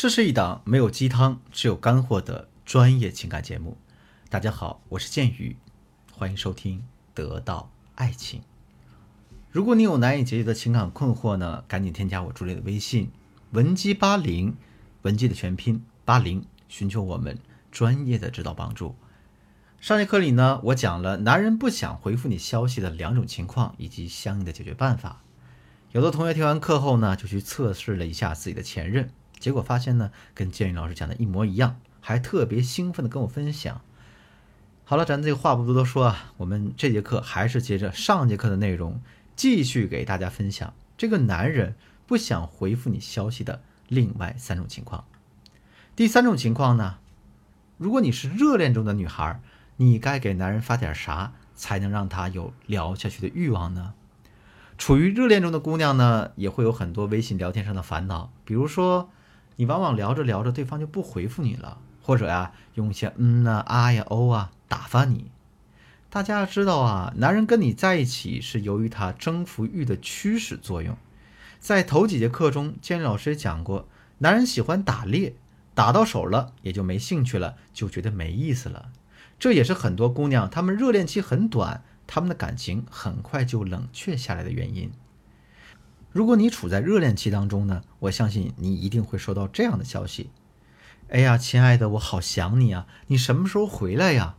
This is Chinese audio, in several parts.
这是一档没有鸡汤，只有干货的专业情感节目。大家好，我是剑宇，欢迎收听《得到爱情》。如果你有难以解决的情感困惑呢，赶紧添加我助理的微信文姬八零，文姬的全拼八零，寻求我们专业的指导帮助。上节课里呢，我讲了男人不想回复你消息的两种情况以及相应的解决办法。有的同学听完课后呢，就去测试了一下自己的前任。结果发现呢，跟建宇老师讲的一模一样，还特别兴奋的跟我分享。好了，咱这个话不多多说啊，我们这节课还是接着上节课的内容，继续给大家分享这个男人不想回复你消息的另外三种情况。第三种情况呢，如果你是热恋中的女孩，你该给男人发点啥才能让他有聊下去的欲望呢？处于热恋中的姑娘呢，也会有很多微信聊天上的烦恼，比如说。你往往聊着聊着，对方就不回复你了，或者呀，用一些嗯呐、啊呀、哦啊打发你。大家要知道啊，男人跟你在一起是由于他征服欲的驱使作用。在头几节课中，建老师也讲过，男人喜欢打猎，打到手了也就没兴趣了，就觉得没意思了。这也是很多姑娘她们热恋期很短，她们的感情很快就冷却下来的原因。如果你处在热恋期当中呢，我相信你一定会收到这样的消息：“哎呀，亲爱的，我好想你啊，你什么时候回来呀？”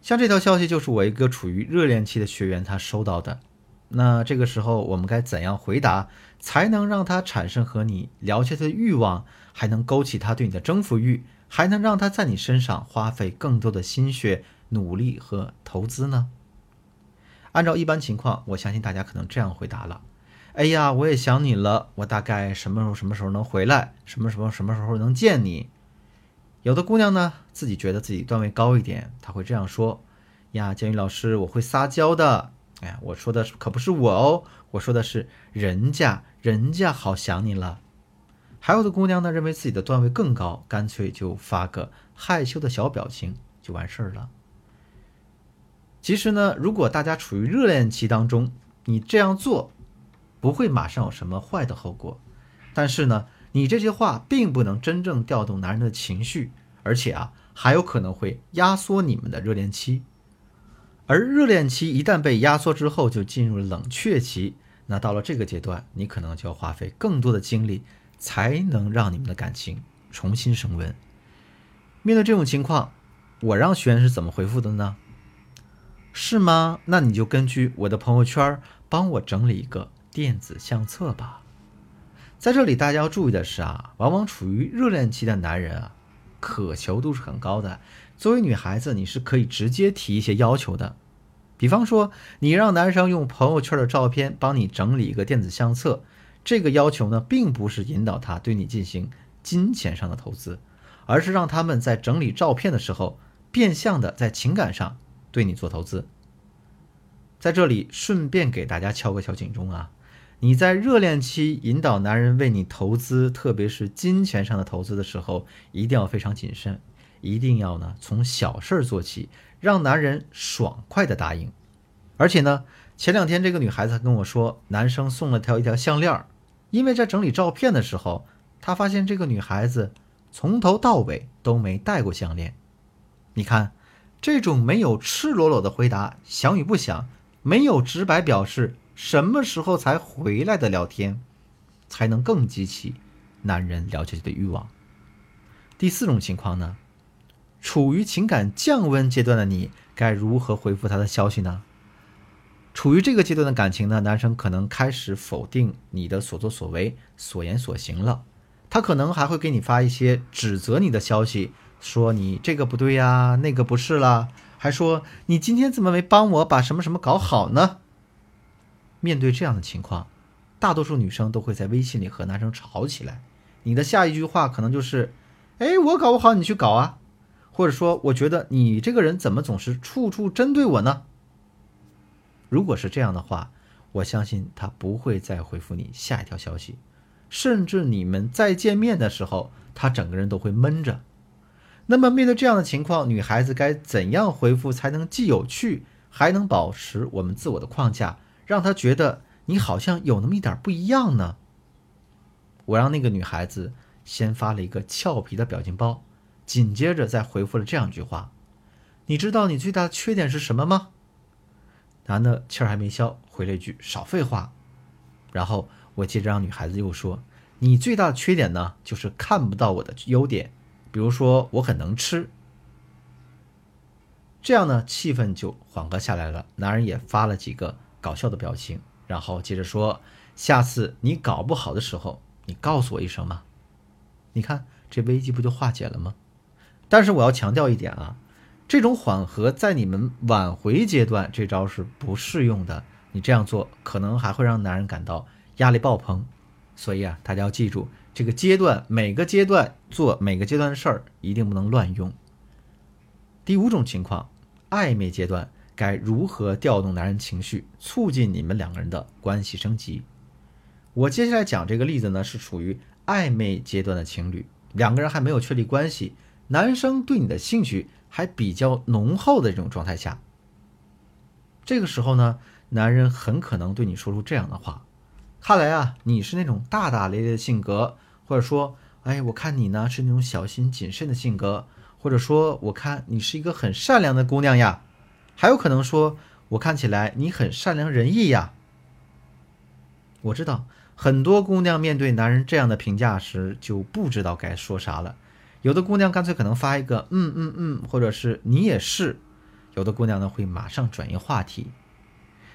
像这条消息就是我一个处于热恋期的学员他收到的。那这个时候我们该怎样回答，才能让他产生和你聊天的欲望，还能勾起他对你的征服欲，还能让他在你身上花费更多的心血、努力和投资呢？按照一般情况，我相信大家可能这样回答了。哎呀，我也想你了。我大概什么时候什么时候能回来？什么什么什么时候能见你？有的姑娘呢，自己觉得自己段位高一点，她会这样说：“呀，建宇老师，我会撒娇的。”哎呀，我说的可不是我哦，我说的是人家，人家好想你了。还有的姑娘呢，认为自己的段位更高，干脆就发个害羞的小表情就完事儿了。其实呢，如果大家处于热恋期当中，你这样做。不会马上有什么坏的后果，但是呢，你这些话并不能真正调动男人的情绪，而且啊，还有可能会压缩你们的热恋期。而热恋期一旦被压缩之后，就进入冷却期。那到了这个阶段，你可能就要花费更多的精力，才能让你们的感情重新升温。面对这种情况，我让学员是怎么回复的呢？是吗？那你就根据我的朋友圈帮我整理一个。电子相册吧，在这里大家要注意的是啊，往往处于热恋期的男人啊，渴求度是很高的。作为女孩子，你是可以直接提一些要求的，比方说，你让男生用朋友圈的照片帮你整理一个电子相册，这个要求呢，并不是引导他对你进行金钱上的投资，而是让他们在整理照片的时候，变相的在情感上对你做投资。在这里顺便给大家敲个小警钟啊。你在热恋期引导男人为你投资，特别是金钱上的投资的时候，一定要非常谨慎，一定要呢从小事儿做起，让男人爽快的答应。而且呢，前两天这个女孩子跟我说，男生送了她一条项链，因为在整理照片的时候，他发现这个女孩子从头到尾都没戴过项链。你看，这种没有赤裸裸的回答，想与不想，没有直白表示。什么时候才回来的聊天，才能更激起男人聊下去的欲望？第四种情况呢？处于情感降温阶段的你，该如何回复他的消息呢？处于这个阶段的感情呢，男生可能开始否定你的所作所为、所言所行了。他可能还会给你发一些指责你的消息，说你这个不对呀，那个不是啦，还说你今天怎么没帮我把什么什么搞好呢？面对这样的情况，大多数女生都会在微信里和男生吵起来。你的下一句话可能就是：“哎，我搞不好，你去搞啊。”或者说：“我觉得你这个人怎么总是处处针对我呢？”如果是这样的话，我相信他不会再回复你下一条消息，甚至你们再见面的时候，他整个人都会闷着。那么面对这样的情况，女孩子该怎样回复才能既有趣，还能保持我们自我的框架？让他觉得你好像有那么一点不一样呢。我让那个女孩子先发了一个俏皮的表情包，紧接着再回复了这样一句话：“你知道你最大的缺点是什么吗？”男的气儿还没消，回了一句：“少废话。”然后我接着让女孩子又说：“你最大的缺点呢，就是看不到我的优点，比如说我很能吃。”这样呢，气氛就缓和下来了。男人也发了几个搞笑的表情，然后接着说：“下次你搞不好的时候，你告诉我一声嘛。”你看这危机不就化解了吗？但是我要强调一点啊，这种缓和在你们挽回阶段这招是不适用的。你这样做可能还会让男人感到压力爆棚。所以啊，大家要记住，这个阶段每个阶段做每个阶段的事儿一定不能乱用。第五种情况。暧昧阶段该如何调动男人情绪，促进你们两个人的关系升级？我接下来讲这个例子呢，是处于暧昧阶段的情侣，两个人还没有确立关系，男生对你的兴趣还比较浓厚的这种状态下，这个时候呢，男人很可能对你说出这样的话：“看来啊，你是那种大大咧咧的性格，或者说，哎，我看你呢是那种小心谨慎的性格。”或者说，我看你是一个很善良的姑娘呀，还有可能说，我看起来你很善良仁义呀。我知道很多姑娘面对男人这样的评价时就不知道该说啥了，有的姑娘干脆可能发一个嗯嗯嗯，或者是你也是，有的姑娘呢会马上转移话题。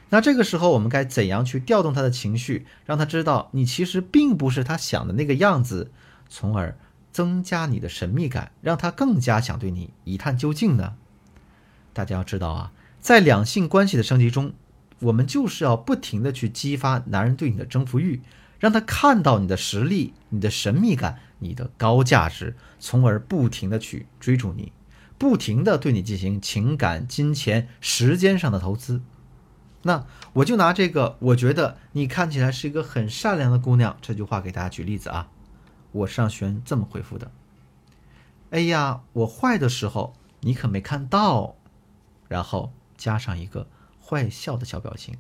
那这个时候我们该怎样去调动她的情绪，让她知道你其实并不是她想的那个样子，从而。增加你的神秘感，让他更加想对你一探究竟呢？大家要知道啊，在两性关系的升级中，我们就是要不停的去激发男人对你的征服欲，让他看到你的实力、你的神秘感、你的高价值，从而不停的去追逐你，不停的对你进行情感、金钱、时间上的投资。那我就拿这个，我觉得你看起来是一个很善良的姑娘这句话给大家举例子啊。我是让璇这么回复的：“哎呀，我坏的时候你可没看到。”然后加上一个坏笑的小表情。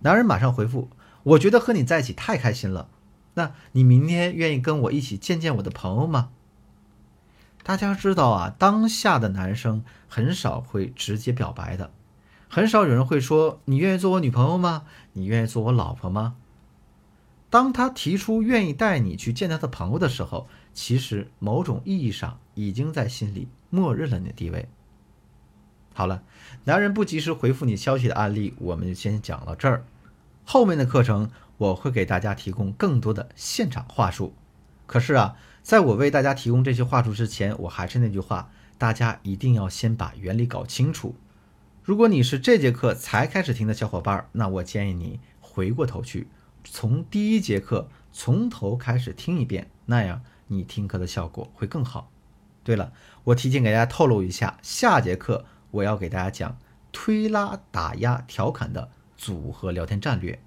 男人马上回复：“我觉得和你在一起太开心了。那你明天愿意跟我一起见见我的朋友吗？”大家知道啊，当下的男生很少会直接表白的，很少有人会说：“你愿意做我女朋友吗？你愿意做我老婆吗？”当他提出愿意带你去见他的朋友的时候，其实某种意义上已经在心里默认了你的地位。好了，男人不及时回复你消息的案例，我们就先讲到这儿。后面的课程我会给大家提供更多的现场话术。可是啊，在我为大家提供这些话术之前，我还是那句话，大家一定要先把原理搞清楚。如果你是这节课才开始听的小伙伴，那我建议你回过头去。从第一节课从头开始听一遍，那样你听课的效果会更好。对了，我提前给大家透露一下，下节课我要给大家讲推拉、打压、调侃的组合聊天战略。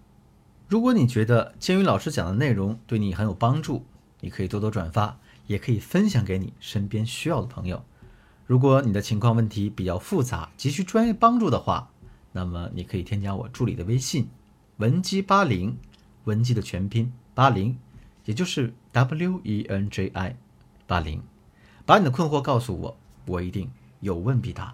如果你觉得建宇老师讲的内容对你很有帮助，你可以多多转发，也可以分享给你身边需要的朋友。如果你的情况问题比较复杂，急需专业帮助的话，那么你可以添加我助理的微信文姬八零。文姬的全拼八零，也就是 W E N J I 八零，把你的困惑告诉我，我一定有问必答。